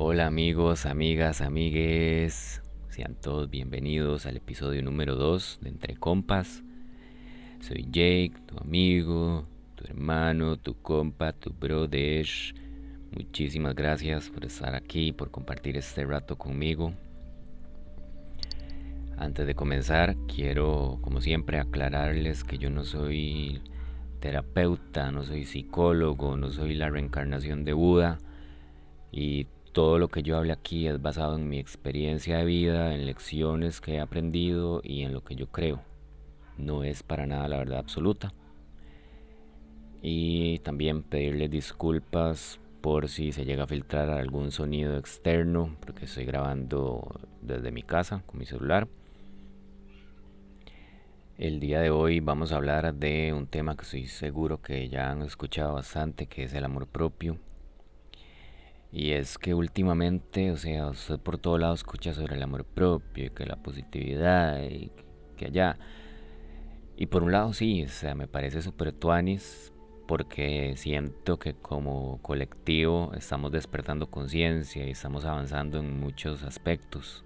Hola amigos, amigas, amigues. Sean todos bienvenidos al episodio número 2 de Entre Compas. Soy Jake, tu amigo, tu hermano, tu compa, tu brother. Muchísimas gracias por estar aquí, por compartir este rato conmigo. Antes de comenzar, quiero, como siempre, aclararles que yo no soy terapeuta, no soy psicólogo, no soy la reencarnación de Buda y todo lo que yo hable aquí es basado en mi experiencia de vida, en lecciones que he aprendido y en lo que yo creo. No es para nada la verdad absoluta. Y también pedirles disculpas por si se llega a filtrar algún sonido externo, porque estoy grabando desde mi casa con mi celular. El día de hoy vamos a hablar de un tema que estoy seguro que ya han escuchado bastante, que es el amor propio. Y es que últimamente, o sea, por todo lado escucha sobre el amor propio y que la positividad y que allá. Y por un lado sí, o sea, me parece súper tuanis porque siento que como colectivo estamos despertando conciencia y estamos avanzando en muchos aspectos.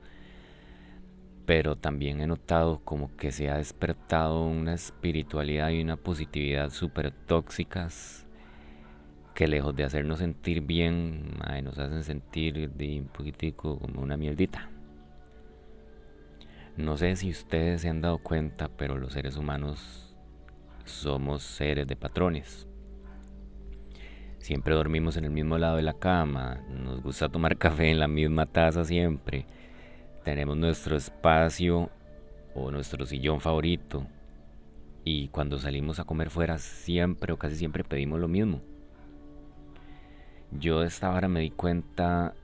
Pero también he notado como que se ha despertado una espiritualidad y una positividad súper tóxicas que lejos de hacernos sentir bien, nos hacen sentir de un poquitico como una mierdita. No sé si ustedes se han dado cuenta, pero los seres humanos somos seres de patrones. Siempre dormimos en el mismo lado de la cama, nos gusta tomar café en la misma taza siempre, tenemos nuestro espacio o nuestro sillón favorito y cuando salimos a comer fuera siempre o casi siempre pedimos lo mismo. Yo de esta hora me di cuenta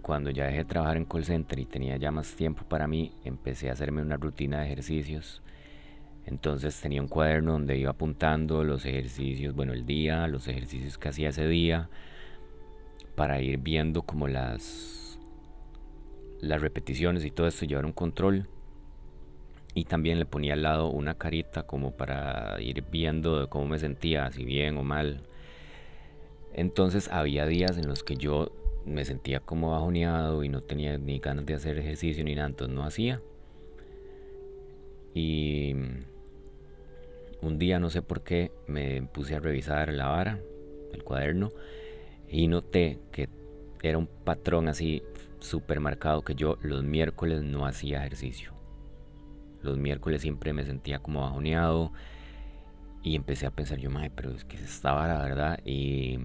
cuando ya dejé de trabajar en call center y tenía ya más tiempo para mí, empecé a hacerme una rutina de ejercicios. Entonces tenía un cuaderno donde iba apuntando los ejercicios, bueno, el día, los ejercicios que hacía ese día, para ir viendo como las, las repeticiones y todo esto, llevar un control. Y también le ponía al lado una carita como para ir viendo cómo me sentía, si bien o mal. Entonces había días en los que yo me sentía como bajoneado y no tenía ni ganas de hacer ejercicio ni nada, no hacía. Y un día no sé por qué me puse a revisar la vara, el cuaderno, y noté que era un patrón así súper marcado que yo los miércoles no hacía ejercicio. Los miércoles siempre me sentía como bajoneado y empecé a pensar yo, madre, pero es que estaba la verdad y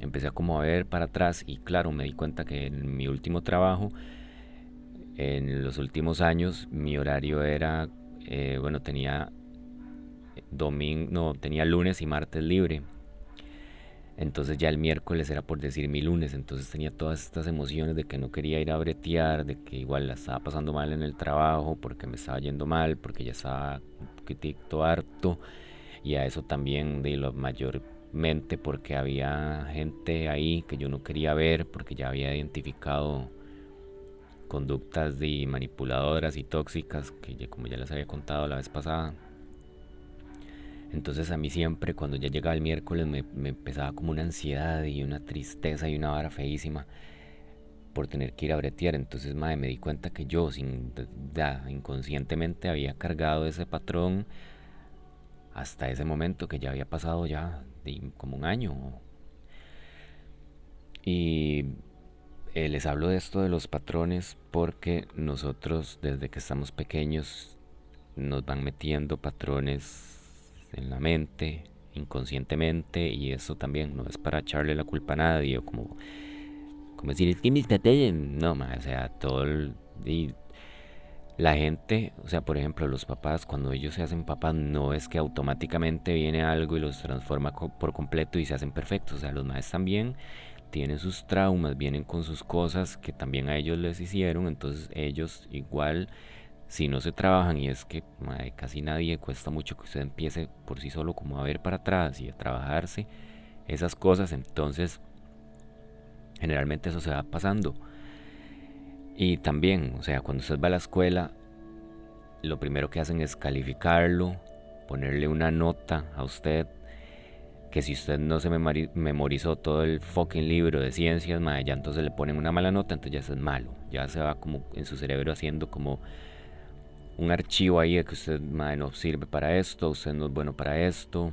empecé a como a ver para atrás y claro, me di cuenta que en mi último trabajo, en los últimos años, mi horario era, eh, bueno, tenía domingo, no, tenía lunes y martes libre. Entonces ya el miércoles era por decir mi lunes, entonces tenía todas estas emociones de que no quería ir a bretear, de que igual la estaba pasando mal en el trabajo, porque me estaba yendo mal, porque ya estaba un poquitito harto, y a eso también de lo mayor porque había gente ahí que yo no quería ver porque ya había identificado conductas de manipuladoras y tóxicas que como ya les había contado la vez pasada. Entonces a mí siempre cuando ya llegaba el miércoles me, empezaba como una ansiedad y una tristeza y una vara feísima por tener que ir a bretear. Entonces madre, me di cuenta que yo sin, ya, inconscientemente había cargado ese patrón hasta ese momento que ya había pasado ya como un año. Y eh, les hablo de esto de los patrones porque nosotros desde que estamos pequeños nos van metiendo patrones en la mente inconscientemente y eso también no es para echarle la culpa a nadie o como como decir es que mis no o sea todo el, la gente, o sea, por ejemplo, los papás, cuando ellos se hacen papás, no es que automáticamente viene algo y los transforma por completo y se hacen perfectos. O sea, los madres también tienen sus traumas, vienen con sus cosas que también a ellos les hicieron. Entonces, ellos igual, si no se trabajan, y es que casi nadie cuesta mucho que usted empiece por sí solo como a ver para atrás y a trabajarse esas cosas, entonces generalmente eso se va pasando. Y también, o sea, cuando usted va a la escuela, lo primero que hacen es calificarlo, ponerle una nota a usted que si usted no se memorizó todo el fucking libro de ciencias, mae, ya entonces le ponen una mala nota, entonces ya es malo. Ya se va como en su cerebro haciendo como un archivo ahí de que usted mae, no sirve para esto, usted no es bueno para esto.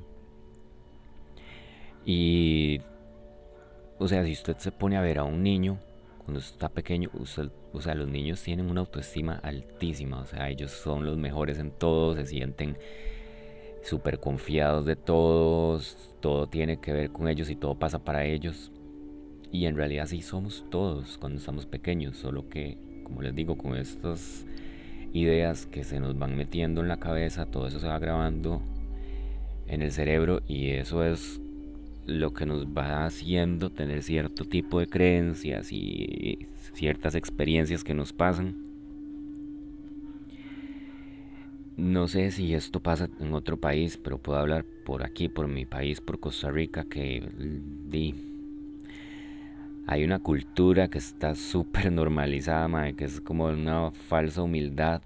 Y, o sea, si usted se pone a ver a un niño cuando está pequeño, usted, o sea, los niños tienen una autoestima altísima, o sea, ellos son los mejores en todo, se sienten súper confiados de todos, todo tiene que ver con ellos y todo pasa para ellos. Y en realidad sí somos todos cuando estamos pequeños, solo que, como les digo, con estas ideas que se nos van metiendo en la cabeza, todo eso se va grabando en el cerebro y eso es lo que nos va haciendo tener cierto tipo de creencias y ciertas experiencias que nos pasan. No sé si esto pasa en otro país, pero puedo hablar por aquí, por mi país, por Costa Rica, que hay una cultura que está súper normalizada, que es como una falsa humildad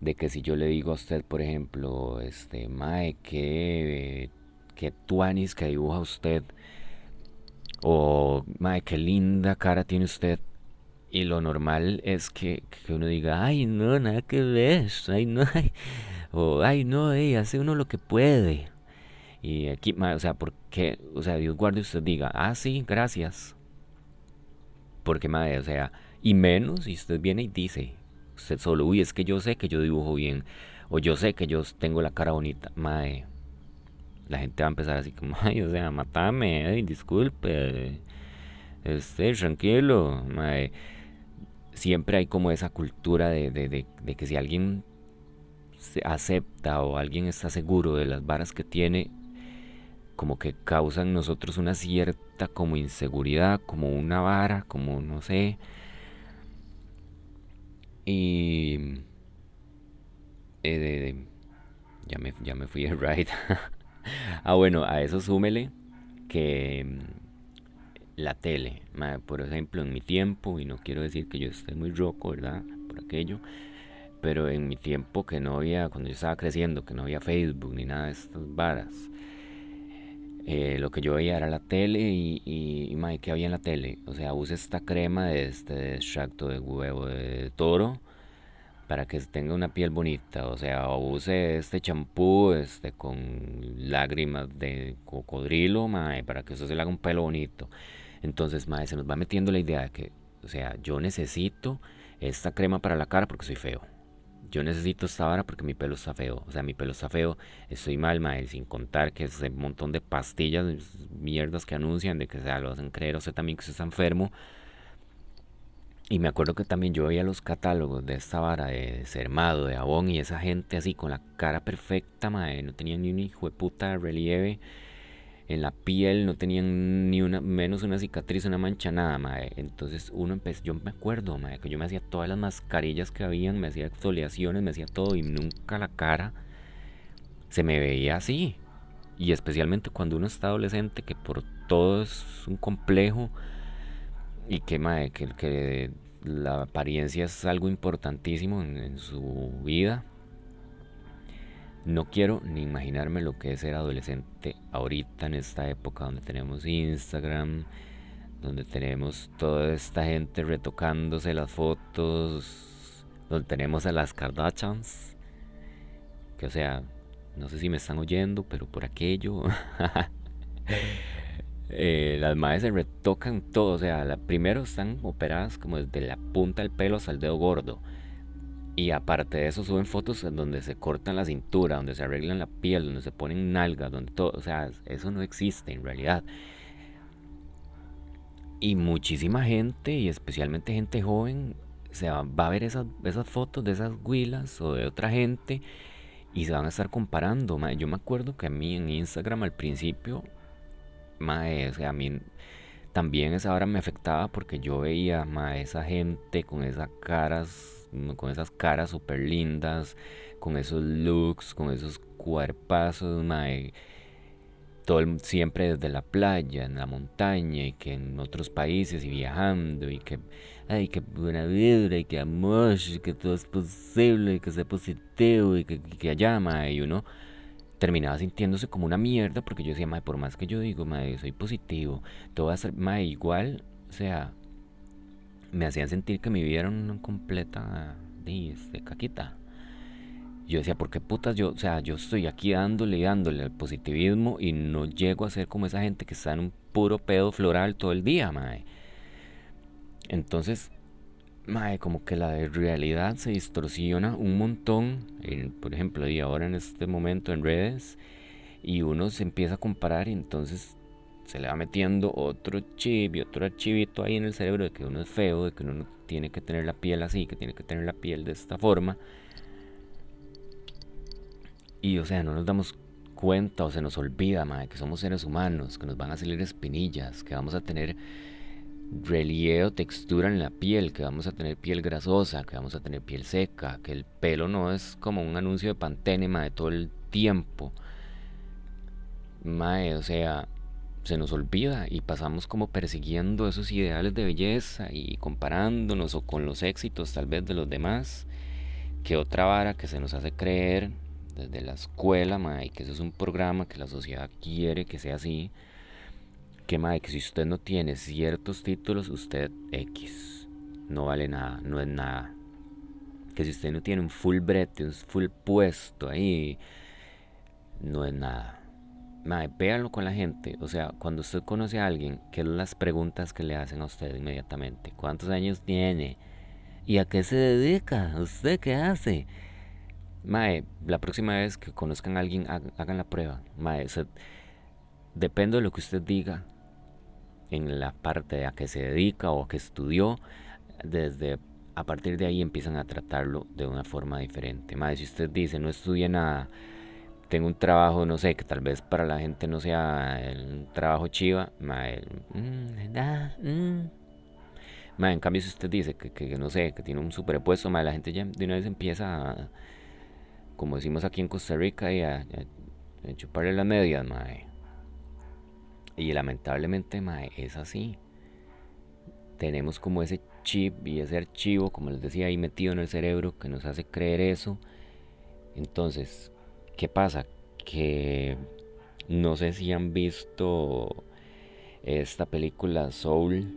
de que si yo le digo a usted, por ejemplo, este, mae, que, que tuanis que dibuja usted, o mae, qué linda cara tiene usted, y lo normal es que, que, uno diga, ay, no, nada que ver, ay, no, o ay, no, ey, hace uno lo que puede. Y aquí, o sea, porque, o sea, Dios guarde usted diga, ah, sí, gracias. Porque, madre, o sea, y menos si usted viene y dice, usted solo, uy, es que yo sé que yo dibujo bien, o yo sé que yo tengo la cara bonita, madre. La gente va a empezar así como, ay, o sea, matame, ay, disculpe, este, tranquilo, siempre hay como esa cultura de, de, de, que si alguien se acepta o alguien está seguro de las varas que tiene, como que causan nosotros una cierta como inseguridad, como una vara, como no sé. Y... Eh, ya, me, ya me fui de ride. ah, bueno, a eso súmele que la tele. Por ejemplo, en mi tiempo, y no quiero decir que yo esté muy roco, ¿verdad? Por aquello. Pero en mi tiempo que no había, cuando yo estaba creciendo, que no había Facebook ni nada de estas varas. Eh, lo que yo veía era la tele y, y, y ¿qué había en la tele? O sea, use esta crema de este extracto de huevo de toro para que tenga una piel bonita. O sea, use este champú este, con lágrimas de cocodrilo, mae, para que eso se le haga un pelo bonito. Entonces, mae, se nos va metiendo la idea de que, o sea, yo necesito esta crema para la cara porque soy feo. Yo necesito esta vara porque mi pelo está feo. O sea, mi pelo está feo, estoy mal, mae, sin contar que es un montón de pastillas, mierdas que anuncian de que sea, lo hacen creer o sea también que usted está enfermo. Y me acuerdo que también yo veía los catálogos de esta vara de Sermado, de Avon y esa gente así con la cara perfecta, mae, no tenía ni un hijo de puta relieve en la piel, no tenían ni una, menos una cicatriz, una mancha, nada, mae. Entonces uno empezó, yo me acuerdo, mae, que yo me hacía todas las mascarillas que habían, me hacía exfoliaciones, me hacía todo y nunca la cara se me veía así. Y especialmente cuando uno está adolescente, que por todo es un complejo y que, mae, que, que la apariencia es algo importantísimo en su vida no quiero ni imaginarme lo que es ser adolescente ahorita en esta época donde tenemos Instagram, donde tenemos toda esta gente retocándose las fotos, donde tenemos a las Kardashians, que o sea, no sé si me están oyendo, pero por aquello, las madres se retocan todo, o sea, la, primero están operadas como desde la punta del pelo hasta el dedo gordo y aparte de eso suben fotos donde se cortan la cintura, donde se arreglan la piel, donde se ponen nalgas, donde todo, o sea, eso no existe en realidad. Y muchísima gente, y especialmente gente joven, se va, a ver esas, esas fotos de esas huilas o de otra gente y se van a estar comparando. Yo me acuerdo que a mí en Instagram al principio, o sea, a mí también esa hora me afectaba porque yo veía a esa gente con esas caras con esas caras súper lindas, con esos looks, con esos cuerpazos, mae. Todo siempre desde la playa, en la montaña, y que en otros países y viajando, y que, ay, que buena vibra, y que amor, y que todo es posible, y que sea positivo, y que, allá, mae, y uno terminaba sintiéndose como una mierda porque yo decía, mae, por más que yo digo, mae, soy positivo, todo va a ser, mae, igual, o sea, me hacían sentir que mi vida era una completa de, caquita. Yo decía, ¿por qué putas yo, o sea, yo estoy aquí dándole y dándole al positivismo y no llego a ser como esa gente que está en un puro pedo floral todo el día, mae? Entonces, mae, como que la realidad se distorsiona un montón, por ejemplo, y ahora en este momento en redes, y uno se empieza a comparar y entonces se le va metiendo otro chip y otro archivito ahí en el cerebro de que uno es feo, de que uno no tiene que tener la piel así, que tiene que tener la piel de esta forma. Y o sea, no nos damos cuenta o se nos olvida, mae, que somos seres humanos, que nos van a salir espinillas, que vamos a tener relieve o textura en la piel, que vamos a tener piel grasosa, que vamos a tener piel seca, que el pelo no es como un anuncio de Pantene, de todo el tiempo. Mae, o sea, se nos olvida y pasamos como persiguiendo esos ideales de belleza y comparándonos o con los éxitos tal vez de los demás, que otra vara que se nos hace creer desde la escuela, y que eso es un programa que la sociedad quiere que sea así, que mae, que si usted no tiene ciertos títulos, usted X, no vale nada, no es nada. Que si usted no tiene un full brete, un full puesto ahí, no es nada Mae, véanlo con la gente. O sea, cuando usted conoce a alguien, ¿qué son las preguntas que le hacen a usted inmediatamente? ¿Cuántos años tiene? ¿Y a qué se dedica? ¿Usted qué hace? Mae, la próxima vez que conozcan a alguien, hagan la prueba. Mae, depende de lo que usted diga en la parte a qué se dedica o a qué estudió, desde a partir de ahí empiezan a tratarlo de una forma diferente. Mae, si usted dice no estudia nada, tengo un trabajo, no sé, que tal vez para la gente no sea el trabajo chiva, mae, mm, mm. en cambio si usted dice que, que, no sé, que tiene un superpuesto, mae, la gente ya de una vez empieza a, como decimos aquí en Costa Rica, y a, chuparle las medias, mae. Y lamentablemente, mae, es así. Tenemos como ese chip y ese archivo, como les decía, ahí metido en el cerebro que nos hace creer eso. Entonces, ¿Qué pasa? Que no sé si han visto esta película Soul.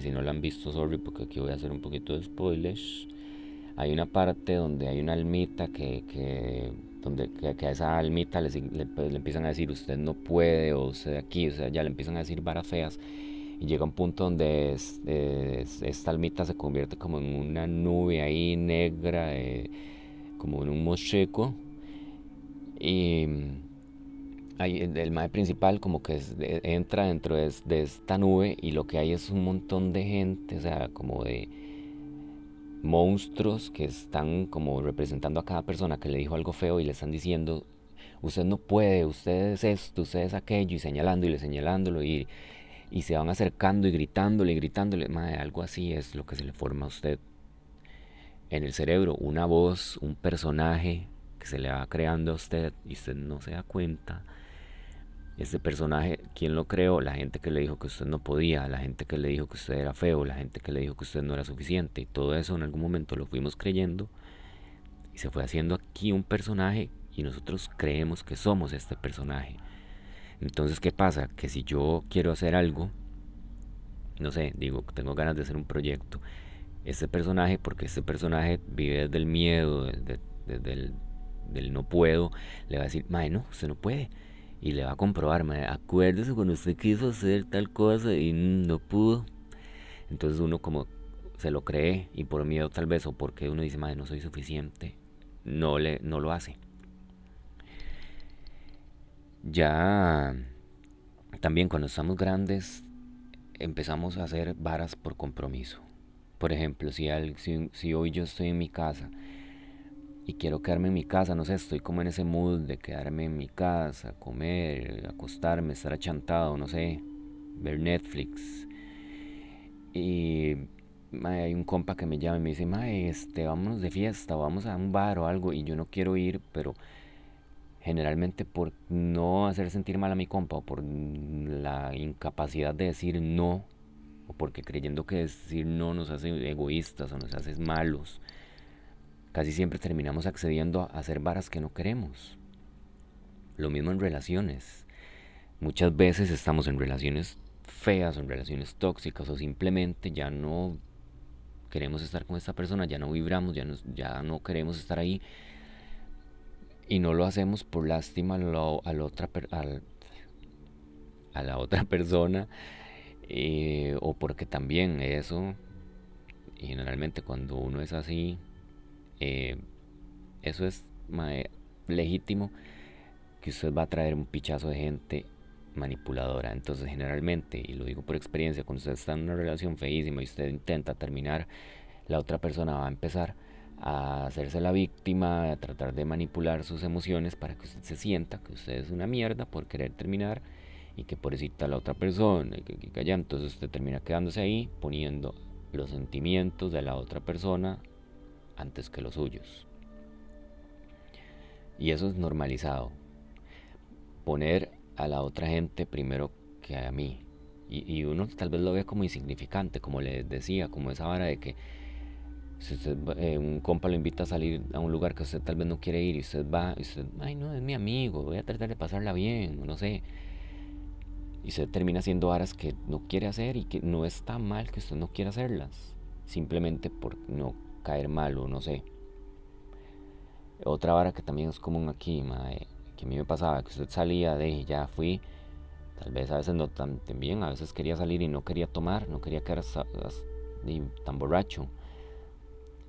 si no la han visto, sorry, porque aquí voy a hacer un poquito de spoilers. Hay una parte donde hay una almita que, donde que, a esa almita le, pues, le, empiezan a decir usted no puede o usted aquí, o sea, ya le empiezan a decir varas feas. Y llega un punto donde esta almita se convierte como en una nube ahí negra, eh, como en un mocheco y el, mae principal como que entra dentro de, esta nube y lo que hay es un montón de gente, o sea, como de monstruos que están como representando a cada persona que le dijo algo feo y le están diciendo, usted no puede, usted es esto, usted es aquello, y señalando y le señalándolo y, y se van acercando y gritándole y gritándole, mae, algo así es lo que se le forma a usted en el cerebro, una voz, un personaje, que se le va creando a usted y usted no se da cuenta. Este personaje, ¿quién lo creó? La gente que le dijo que usted no podía, la gente que le dijo que usted era feo, la gente que le dijo que usted no era suficiente. Y todo eso en algún momento lo fuimos creyendo y se fue haciendo aquí un personaje y nosotros creemos que somos este personaje. Entonces, ¿qué pasa? Que si yo quiero hacer algo, no sé, digo, tengo ganas de hacer un proyecto, este personaje, porque este personaje vive desde el miedo, desde, desde el del no puedo, le va a decir, mae, no, usted no puede. Y le va a comprobar, mae, acuérdese cuando usted quiso hacer tal cosa y no pudo. Entonces uno como se lo cree y por miedo tal vez o porque uno dice, mae, no soy suficiente, no, le, no lo hace. Ya también cuando estamos grandes empezamos a hacer varas por compromiso. Por ejemplo, si, si, si hoy yo estoy en mi casa y quiero quedarme en mi casa, no sé, estoy como en ese mood de quedarme en mi casa, comer, acostarme, estar achantado, no sé, ver Netflix. Y hay un compa que me llama y me dice, mae, este, vámonos de fiesta, vamos a un bar o algo, y yo no quiero ir, pero generalmente por no hacer sentir mal a mi compa o por la incapacidad de decir no, o porque creyendo que decir no nos hace egoístas o nos hace malos casi siempre terminamos accediendo a hacer varas que no queremos. lo mismo en relaciones. Muchas veces estamos en relaciones feas en relaciones tóxicas o simplemente ya no queremos estar con esta persona, ya no vibramos, ya no, ya no queremos estar ahí y no lo hacemos por lástima a, la otra, a la otra persona eh, o porque también eso, generalmente cuando uno es así, eh, eso es legítimo que usted va a traer un pichazo de gente manipuladora. Entonces, generalmente, y lo digo por experiencia, cuando usted está en una relación feísima y usted intenta terminar, la otra persona va a empezar a hacerse la víctima, a tratar de manipular sus emociones para que usted se sienta que usted es una mierda por querer terminar y que pobrecita la otra persona que, que entonces usted termina quedándose ahí poniendo los sentimientos de la otra persona antes que los suyos. Y eso es normalizado. Poner a la otra gente primero que a mí. Y, uno tal vez lo ve como insignificante, como les decía, como esa vara de que si eh, un compa lo invita a salir a un lugar que usted tal vez no quiere ir y usted va y usted, ay no, es mi amigo, voy a tratar de pasarla bien, no sé. Y usted termina haciendo varas que no quiere hacer y que no está mal que usted no quiera hacerlas, simplemente por no caer mal o no sé. Otra vara que también es común aquí, mae, que a mí me pasaba, que usted salía de y ya fui, tal vez a veces no tan, bien, a veces quería salir y no quería tomar, no quería quedar tan borracho.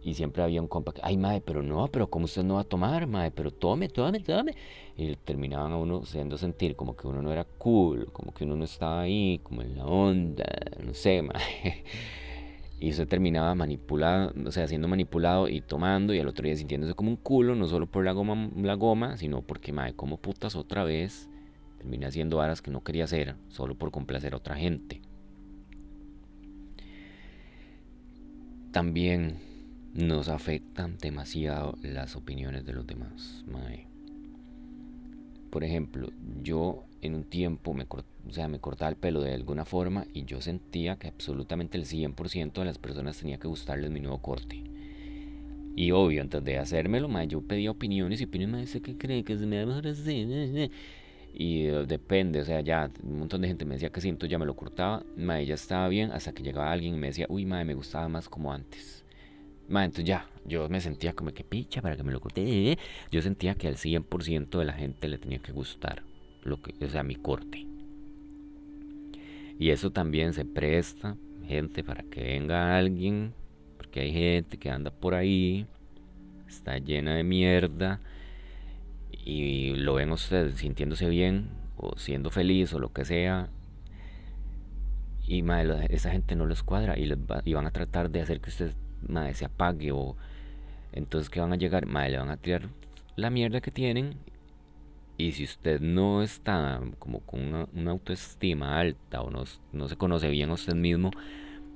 Y siempre había un compa que, ay, mae, pero no, pero ¿cómo usted no va a tomar, mae? Pero tome, tome, tome. Y terminaban a uno haciendo sentir como que uno no era cool, como que uno no estaba ahí, como en la onda, no sé, mae. Y se terminaba manipulado, o sea, siendo manipulado y tomando y al otro día sintiéndose como un culo, no solo por la goma, la goma sino porque, madre, como putas otra vez terminé haciendo varas que no quería hacer, solo por complacer a otra gente. También nos afectan demasiado las opiniones de los demás, mae. Por ejemplo, yo en un tiempo me, o sea, me cortaba el pelo de alguna forma y yo sentía que absolutamente el 100% de las personas tenía que gustarles mi nuevo corte. Y obvio, antes de hacérmelo, yo pedía opiniones y opiniones, me dice que cree que se me da mejor así. Y uh, depende, o sea, ya un montón de gente me decía que sí, entonces ya me lo cortaba, ma, ya estaba bien, hasta que llegaba alguien y me decía, uy, ma, me gustaba más como antes. Ma, entonces ya, yo me sentía como que picha para que me lo corte. Yo sentía que al 100% de la gente le tenía que gustar lo que, o sea, mi corte. Y eso también se presta, gente, para que venga alguien, porque hay gente que anda por ahí, está llena de mierda, y lo ven ustedes sintiéndose bien, o siendo feliz, o lo que sea, y esa gente no les cuadra, y, les van a tratar de hacer que usted se apague, o entonces que van a llegar, madre, le van a tirar la mierda que tienen y si usted no está como con una, autoestima alta o no, se conoce bien a usted mismo,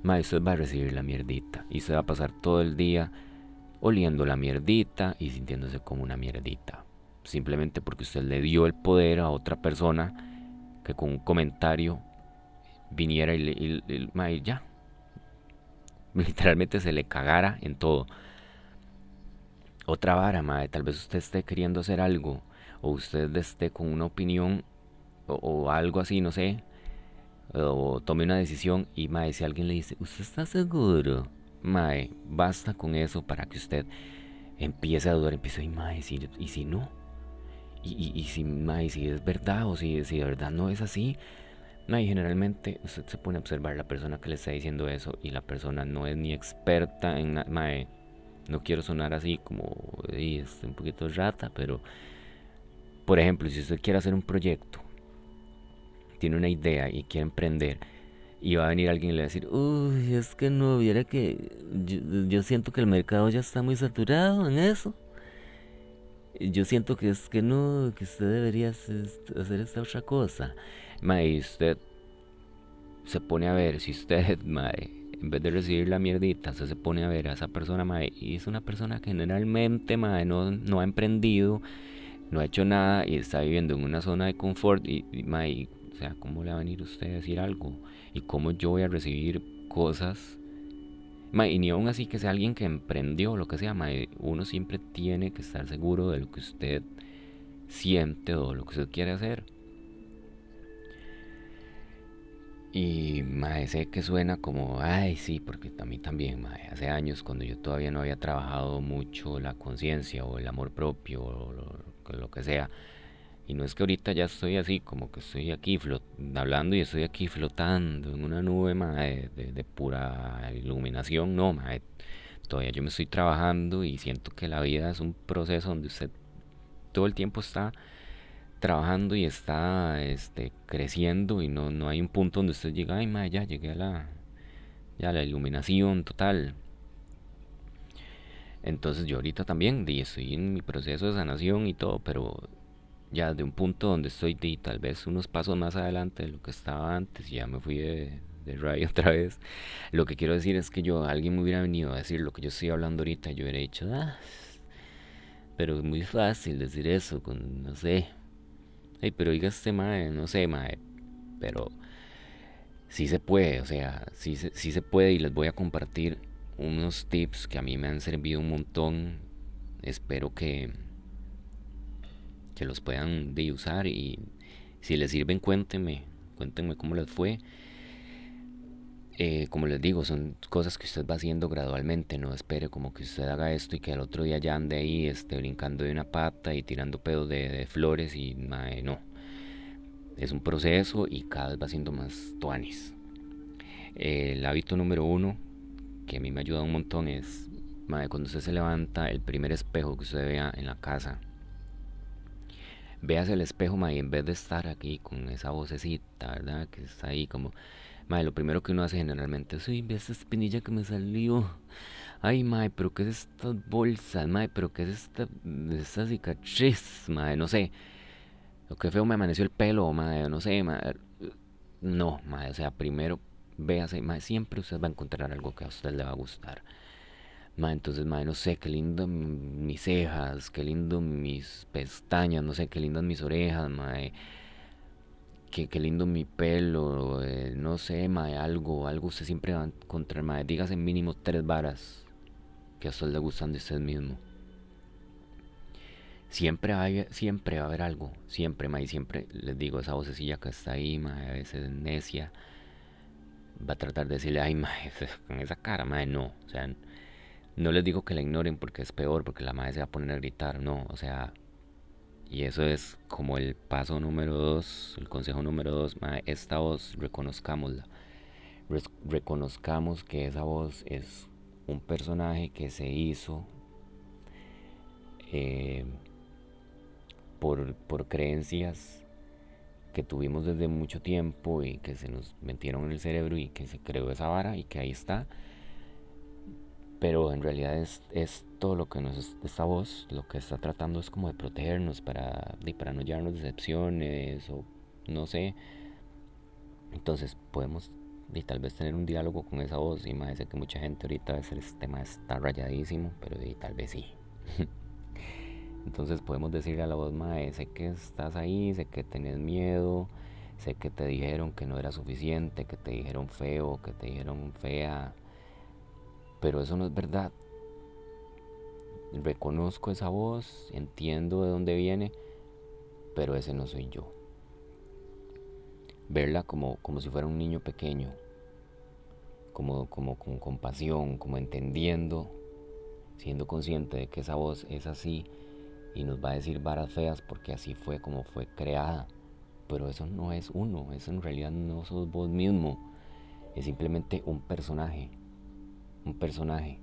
usted va a recibir la mierdita. Y se va a pasar todo el día oliendo la mierdita y sintiéndose como una mierdita. Simplemente porque usted le dio el poder a otra persona que con un comentario viniera y, y ya. Literalmente se le cagara en todo. Otra vara, madre, tal vez usted esté queriendo hacer algo o usted esté con una opinión o, algo así, no sé, o tome una decisión y mae, si alguien le dice, ¿usted está seguro? Mae, basta con eso para que usted empiece a dudar, empiece, y mae, y si no, y, si, mae, si es verdad o si, si de verdad no es así, mae, generalmente usted se pone a observar la persona que le está diciendo eso y la persona no es ni experta en nada, mae, no quiero sonar así como, es un poquito rata, pero por ejemplo, si usted quiere hacer un proyecto, tiene una idea y quiere emprender, y va a venir alguien y le va a decir, uy, es que no, que yo, siento que el mercado ya está muy saturado en eso. Yo siento que es que no, que usted debería hacer esta otra cosa. Mae, usted se pone a ver, si usted, mae, en vez de recibir la mierdita, usted se pone a ver a esa persona, mae, y es una persona que generalmente, mae, no, no ha emprendido, no ha hecho nada y está viviendo en una zona de confort y, o sea, ¿cómo le va a venir usted a decir algo? ¿Y cómo yo voy a recibir cosas? y ni aún así que sea alguien que emprendió, lo que sea, uno siempre tiene que estar seguro de lo que usted siente todo lo que usted quiere hacer. Y mae, sé que suena como, ay, sí, porque a mí también, mae, hace años cuando yo todavía no había trabajado mucho la conciencia o el amor propio o lo, que sea. Y no es que ahorita ya estoy así, como que estoy aquí hablando y estoy aquí flotando en una nube mae, de, de, pura iluminación, no, mae. Todavía yo me estoy trabajando y siento que la vida es un proceso donde usted todo el tiempo está trabajando y está este, creciendo y no, no hay un punto donde usted llega, ay, madre, ya llegué a la, ya la iluminación total. Entonces yo ahorita también estoy en mi proceso de sanación y todo, pero ya de un punto donde estoy tal vez unos pasos más adelante de lo que estaba antes, ya me fui de, de radio otra vez. Lo que quiero decir es que yo, alguien me hubiera venido a decir lo que yo estoy hablando ahorita, yo hubiera dicho, ah, pero es muy fácil decir eso, con, no sé, Hey, pero diga este mae, no sé, mae. Pero sí se puede, o sea, sí, sí se puede y les voy a compartir unos tips que a mí me han servido un montón. Espero que, que los puedan de usar y si les sirven cuéntenme, cuéntenme cómo les fue. Eh, como les digo, son cosas que usted va haciendo gradualmente, no espere como que usted haga esto y que al otro día ya ande ahí este, brincando de una pata y tirando pedos de, flores y no. Es un proceso y cada vez va siendo más tuanis. el hábito número uno, que a mí me ayuda un montón, es cuando usted se levanta, el primer espejo que usted vea en la casa, véase el espejo, y en vez de estar aquí con esa vocecita, ¿verdad? Que está ahí como Mae, lo primero que uno hace generalmente es, uy, ve esta espinilla que me salió. Ay, mae, pero ¿qué es estas bolsas? Mae, pero ¿qué es esta, esta cicatriz? Mae, no sé. Lo que feo me amaneció el pelo, mae, no sé, mae. No, mae, o sea, primero véase, siempre usted va a encontrar algo que a usted le va a gustar. Entonces, mae, no sé, qué lindo mis cejas, qué lindo mis pestañas, no sé, qué lindas mis orejas, mae que, lindo mi pelo, eh, no sé, mae, algo, algo usted siempre va a encontrar, mae, dígase mínimo tres varas que a usted le gustan de usted mismo. Siempre, hay, siempre va a haber algo, siempre, mae, siempre les digo, esa vocecilla que está ahí, mae, a veces necia, va a tratar de decirle, ay, mae, con esa cara, mae, no, o sea, no les digo que la ignoren porque es peor, porque la madre se va a poner a gritar, no, o sea, y eso es como el paso número dos, el consejo número dos, esta voz reconozcámosla. reconozcamos que esa voz es un personaje que se hizo eh, por, por creencias que tuvimos desde mucho tiempo y que se nos metieron en el cerebro y que se creó esa vara y que ahí está. Pero en realidad es, es todo lo que nos esta voz lo que está tratando es como de protegernos para, para no llevarnos decepciones o no sé. Entonces podemos y tal vez tener un diálogo con esa voz y más que mucha gente ahorita ese tema está rayadísimo pero y tal vez sí entonces podemos decirle a la voz mae sé que estás ahí sé que tenés miedo sé que te dijeron que no era suficiente que te dijeron feo que te dijeron fea pero eso no es verdad. Reconozco esa voz, entiendo de dónde viene, pero ese no soy yo. Verla como, como si fuera un niño pequeño, como, como con compasión, como entendiendo, siendo consciente de que esa voz es así y nos va a decir varas feas porque así fue como fue creada. Pero eso no es uno, eso en realidad no sos vos mismo, es simplemente un personaje un personaje.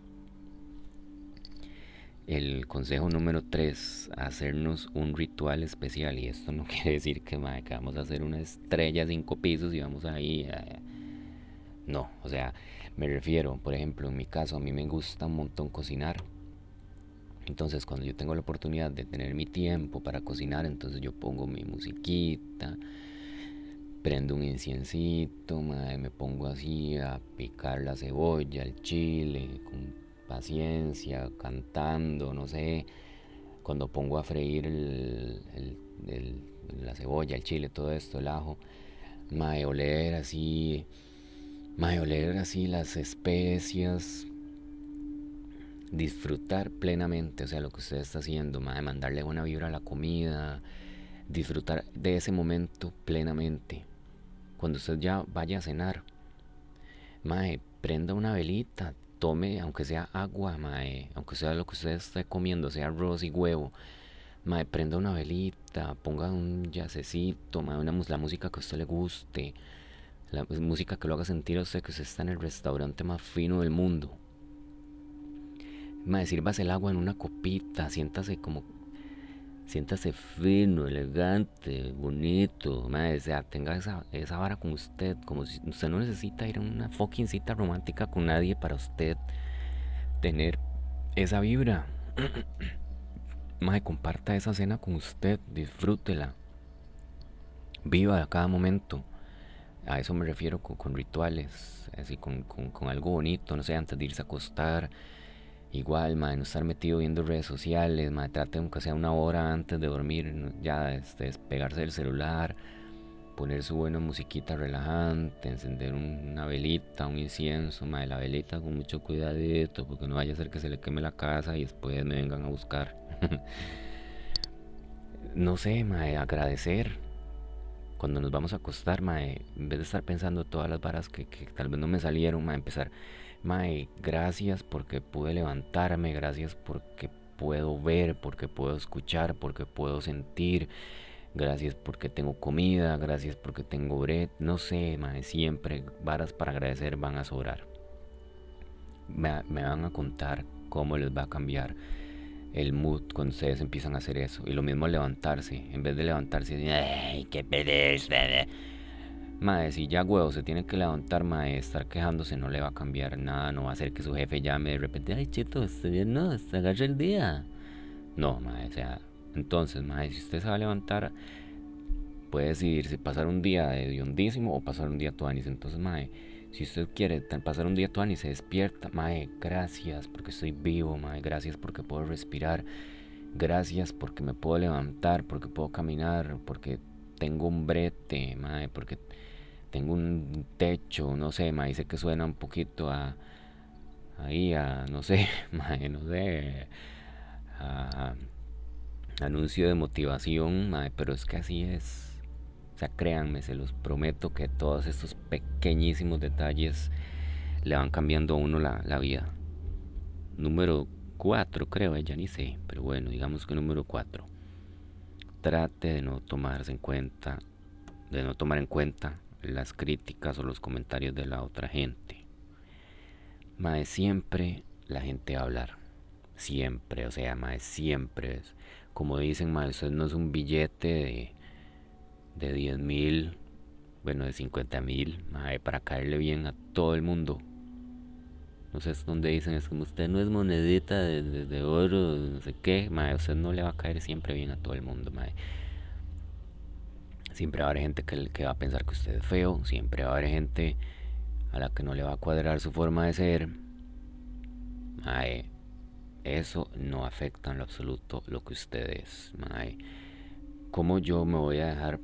El consejo número 3, hacernos un ritual especial. Y esto no quiere decir que, vamos a hacer una estrella cinco pisos y vamos ahí a... No, o sea, me refiero, por ejemplo, en mi caso, a mí me gusta un montón cocinar. Entonces, cuando yo tengo la oportunidad de tener mi tiempo para cocinar, entonces yo pongo mi musiquita, prendo un inciencito, me pongo así a picar la cebolla, el chile, con paciencia, cantando, no sé. Cuando pongo a freír la cebolla, el chile, todo esto, el ajo, mae, oler así, mae, oler así las especias, disfrutar plenamente, o sea, lo que usted está haciendo, mae, mandarle buena vibra a la comida, disfrutar de ese momento plenamente. Cuando usted ya vaya a cenar, mae, prenda una velita, tome, aunque sea agua, mae, aunque sea lo que usted esté comiendo, sea arroz y huevo, mae, prenda una velita, ponga un yacecito, mae, una, la música que a usted le guste, la música que lo haga sentir a usted que usted está en el restaurante más fino del mundo. Mae, el agua en una copita, siéntase como siéntase fino, elegante, bonito, madre, o sea, tenga esa, esa vara con usted, como si usted no necesita ir a una fucking cita romántica con nadie para usted tener esa vibra. madre, comparta esa cena con usted, disfrútela, viva cada momento. A eso me refiero con, rituales, así con, con, algo bonito, no sé, antes de irse a acostar, Igual, madre, no estar metido viendo redes sociales, madre, trate aunque sea una hora antes de dormir, ya este, despegarse del celular, poner su buena musiquita relajante, encender una velita, un incienso, madre, la velita con mucho cuidadito, porque no vaya a ser que se le queme la casa y después me vengan a buscar. no sé, madre, agradecer. Cuando nos vamos a acostar, madre, en vez de estar pensando todas las varas que, que tal vez no me salieron, madre, empezar Mae, gracias porque pude levantarme, gracias porque puedo ver, porque puedo escuchar, porque puedo sentir, gracias porque tengo comida, gracias porque tengo bread, no sé, mae, siempre varas para agradecer van a sobrar. Me, van a contar cómo les va a cambiar el mood cuando ustedes empiezan a hacer eso. Y lo mismo levantarse, en vez de levantarse ay, qué pereza Mae, si ya huevo se tiene que levantar, mae, estar quejándose no le va a cambiar nada, no va a hacer que su jefe llame de repente, ay chito, estoy bien, no, se agarra el día. No, mae, o sea, entonces, mae, si usted se va a levantar, puede decidirse pasar un día de hondísimo o pasar un día tuanis. Entonces, mae, si usted quiere pasar un día tuanis, se despierta, mae, gracias porque estoy vivo, mae, gracias porque puedo respirar, gracias porque me puedo levantar, porque puedo caminar, porque tengo un brete, mae, porque tengo un techo, no sé, mae, dice que suena un poquito a ahí a no sé, mae, no sé, anuncio de motivación, mae, pero es que así es. O sea, créanme, se los prometo que todos estos pequeñísimos detalles le van cambiando a uno la, la vida. Número 4, creo, ya ni sé, pero bueno, digamos que número 4 trate de no tomarse en cuenta, de no tomar en cuenta las críticas o los comentarios de la otra gente. Mae, siempre la gente va a hablar. Siempre, o sea, mae, siempre es. Como dicen, mae, usted no es un billete de, de 10 mil, bueno, de 50 mil, mae, para caerle bien a todo el mundo. No sé dónde dicen, es como usted no es monedita de, oro, no sé qué, mae, usted no le va a caer siempre bien a todo el mundo, mae. Siempre va a haber gente que, que va a pensar que usted es feo, siempre va a haber gente a la que no le va a cuadrar su forma de ser. Mae, eso no afecta en lo absoluto lo que usted es, mae. ¿Cómo yo me voy a dejar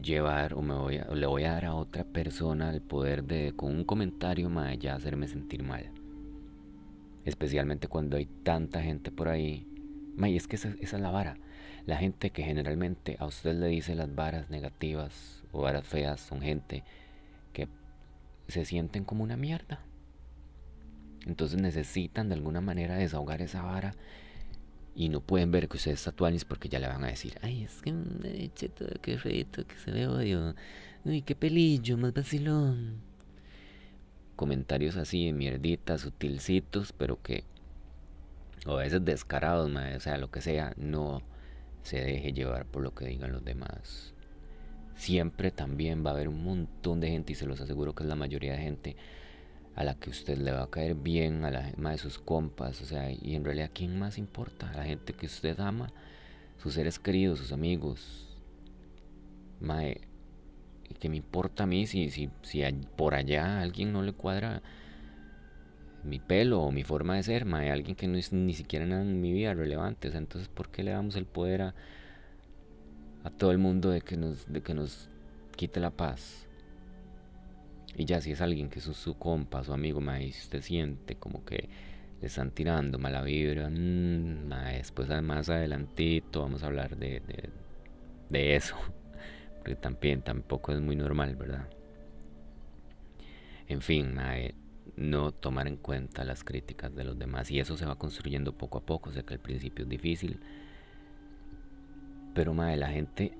llevar o me voy a, le voy a dar a otra persona el poder de con un comentario más ya hacerme sentir mal. Especialmente cuando hay tanta gente por ahí. y es que esa, esa, es la vara. La gente que generalmente a usted le dice las varas negativas o varas feas son gente que se sienten como una mierda. Entonces necesitan de alguna manera desahogar esa vara y no pueden ver que usted es tatuanis porque ya le van a decir, ay, es que todo qué feito, que se ve odio, uy, qué pelillo, más vacilón. Comentarios así de mierditas, sutilcitos, pero que, o a veces descarados, o sea, lo que sea, no se deje llevar por lo que digan los demás. Siempre también va a haber un montón de gente, y se los aseguro que es la mayoría de gente, a la que usted le va a caer bien, a la de sus compas, o sea, y en realidad, ¿quién más importa? A la gente que usted ama, sus seres queridos, sus amigos. Mae, ¿qué me importa a mí si, si, si por allá a alguien no le cuadra mi pelo o mi forma de ser, mae, alguien que no es ni siquiera nada en mi vida relevante, o sea, entonces, ¿por qué le damos el poder a, a todo el mundo de que nos, de que nos quite la paz? Y ya si es alguien que es su, compa, su amigo, me si usted siente como que están tirando mala vibra, mmm, después más adelantito vamos a hablar de, de, eso, porque también tampoco es muy normal, ¿verdad? En fin, mae, no tomar en cuenta las críticas de los demás y eso se va construyendo poco a poco, sé que al principio es difícil, pero mae, la gente,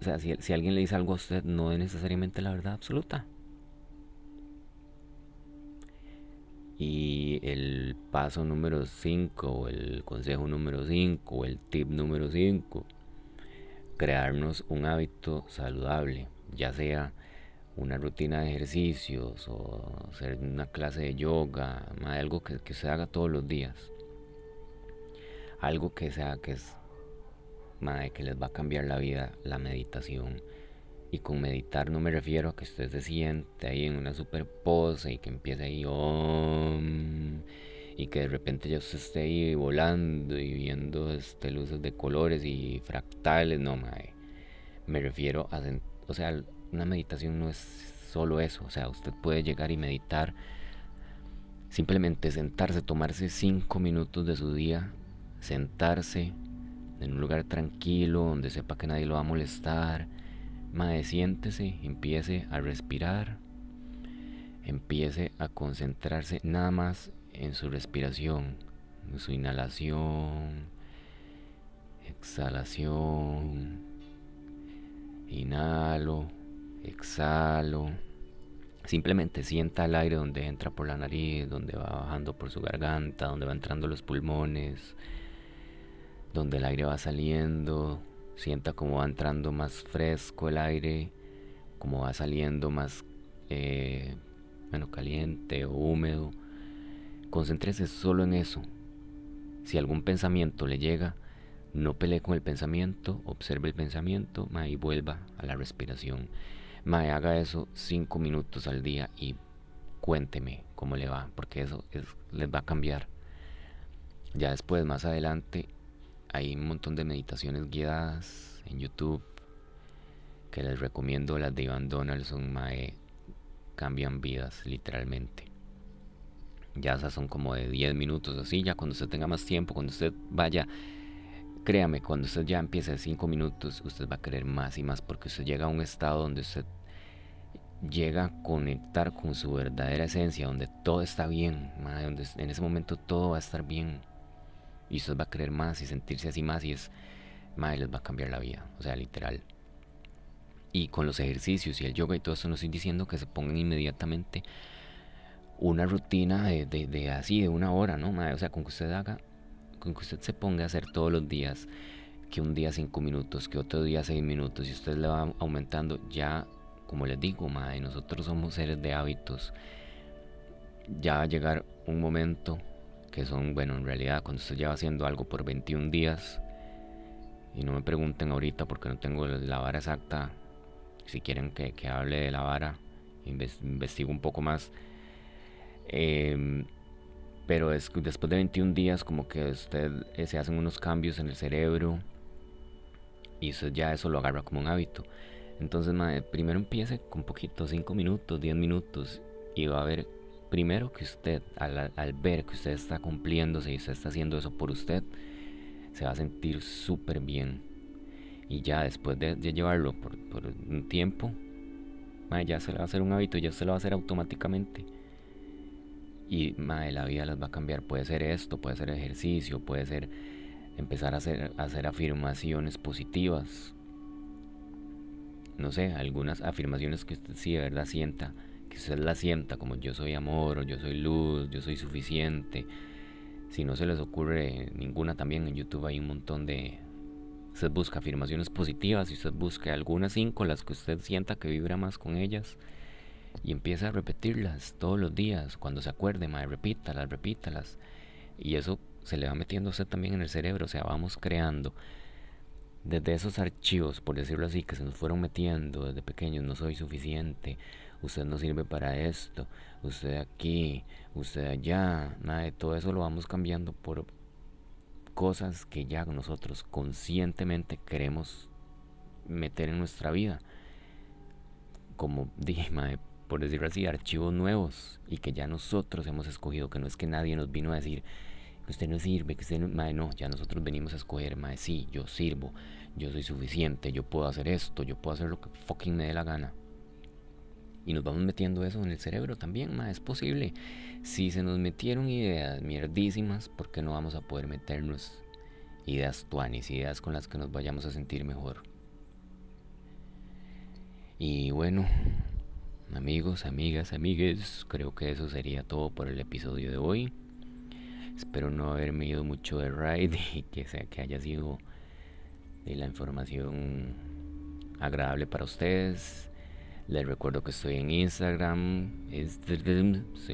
o sea, si, si alguien le dice algo a usted, no es necesariamente la verdad absoluta. Y el paso número 5, o el consejo número 5, o el tip número 5, crearnos un hábito saludable, ya sea una rutina de ejercicios o hacer una clase de yoga, algo que, que se haga todos los días. Algo que sea que es madre, que les va a cambiar la vida, la meditación. Y con meditar no me refiero a que usted se siente ahí en una super pose y que empiece ahí y que de repente ya usted esté ahí volando y viendo este, luces de colores y fractales, no, madre. Me refiero a, o sea, una meditación no es solo eso, o sea, usted puede llegar y meditar, simplemente sentarse, tomarse cinco minutos de su día, sentarse en un lugar tranquilo donde sepa que nadie lo va a molestar, mae, siéntese, empiece a respirar, empiece a concentrarse nada más en su respiración, en su inhalación, exhalación, inhalo, exhalo. Simplemente sienta el aire donde entra por la nariz, donde va bajando por su garganta, donde va entrando los pulmones, donde el aire va saliendo. Sienta cómo va entrando más fresco el aire, cómo va saliendo más, eh, caliente o húmedo. Concéntrese solo en eso. Si algún pensamiento le llega, no pelee con el pensamiento, observe el pensamiento y vuelva a la respiración. Haga eso cinco minutos al día y cuénteme cómo le va, porque eso les va a cambiar. Ya después, más adelante, hay un montón de meditaciones guiadas en YouTube que les recomiendo. Las de Ivan Donaldson, Mae, cambian vidas, literalmente. Ya esas son como de 10 minutos, así, ya cuando usted tenga más tiempo, cuando usted vaya créame, cuando usted ya empiece de 5 minutos, usted va a querer más y más porque usted llega a un estado donde usted llega a conectar con su verdadera esencia, donde todo está bien, donde en ese momento todo va a estar bien. Y usted va a querer más y sentirse así más y es, madre, les va a cambiar la vida, o sea, literal. Y con los ejercicios y el yoga y todo eso no estoy diciendo que se pongan inmediatamente una rutina de, de, así, de una hora, ¿no? o sea, con que usted haga, con que usted se ponga a hacer todos los días, que un día cinco minutos, que otro día seis minutos, y usted le va aumentando, ya como les digo, madre, nosotros somos seres de hábitos. Ya va a llegar un momento que son, bueno, en realidad cuando usted lleva haciendo algo por 21 días, y no me pregunten ahorita porque no tengo la vara exacta, si quieren que, que hable de la vara, investigo un poco más. Eh, pero es, después de 21 días como que usted eh, se hacen unos cambios en el cerebro y ya eso lo agarra como un hábito. Entonces, primero empiece con poquito, 5 minutos, 10 minutos, y va a ver, primero que usted, al, ver que usted está cumpliéndose y usted está haciendo eso por usted, se va a sentir súper bien. Y ya después de, llevarlo por, un tiempo, ya se le va a hacer un hábito, ya se lo va a hacer automáticamente. Y madre, la vida las va a cambiar. Puede ser esto, puede ser ejercicio, puede ser empezar a hacer, a hacer afirmaciones positivas no sé, algunas afirmaciones que usted sí de verdad sienta, usted la sienta como yo soy amor o yo soy luz, yo soy suficiente. Si no se les ocurre ninguna también en YouTube hay un montón de... Usted busca afirmaciones positivas y usted busca algunas cinco, las que usted sienta que vibra más con ellas y empieza a repetirlas todos los días. Cuando se acuerde, madre, repítalas, repítalas. Y eso se le va metiendo a usted también en el cerebro, o sea, vamos creando desde esos archivos, por decirlo así, que se nos fueron metiendo desde pequeños, no soy suficiente, usted no sirve para esto, usted aquí, usted allá, nada todo eso lo vamos cambiando por cosas que ya nosotros conscientemente queremos meter en nuestra vida. Como dije, por decirlo así, archivos nuevos y que ya nosotros hemos escogido, que no es que nadie nos vino a decir que usted no sirve, que usted no, mae, no, ya nosotros venimos a escoger, mae, sí, yo sirvo, yo soy suficiente, yo puedo hacer esto, yo puedo hacer lo que fucking me dé la gana. Y nos vamos metiendo eso en el cerebro también, mae, es posible. Si se nos metieron ideas mierdísimas, ¿por qué no vamos a poder meternos ideas tuanis, ideas con las que nos vayamos a sentir mejor? Y bueno, amigos, amigas, amigues, creo que eso sería todo por el episodio de hoy. Espero no haberme ido mucho de ride y que sea que haya sido de la información agradable para ustedes. Les recuerdo que estoy en Instagram, estoy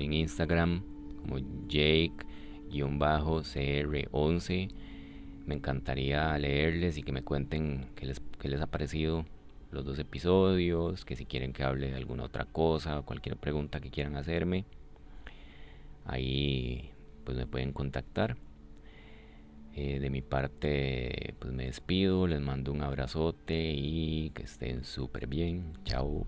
en Instagram como Jake-CR11. Me encantaría leerles y que me cuenten qué les, qué les ha parecido los dos episodios, que si quieren que hable de alguna otra cosa cualquier pregunta que quieran hacerme, ahí pues me pueden contactar. Eh, de mi parte pues me despido, les mando un abrazote y que estén súper bien. Chao.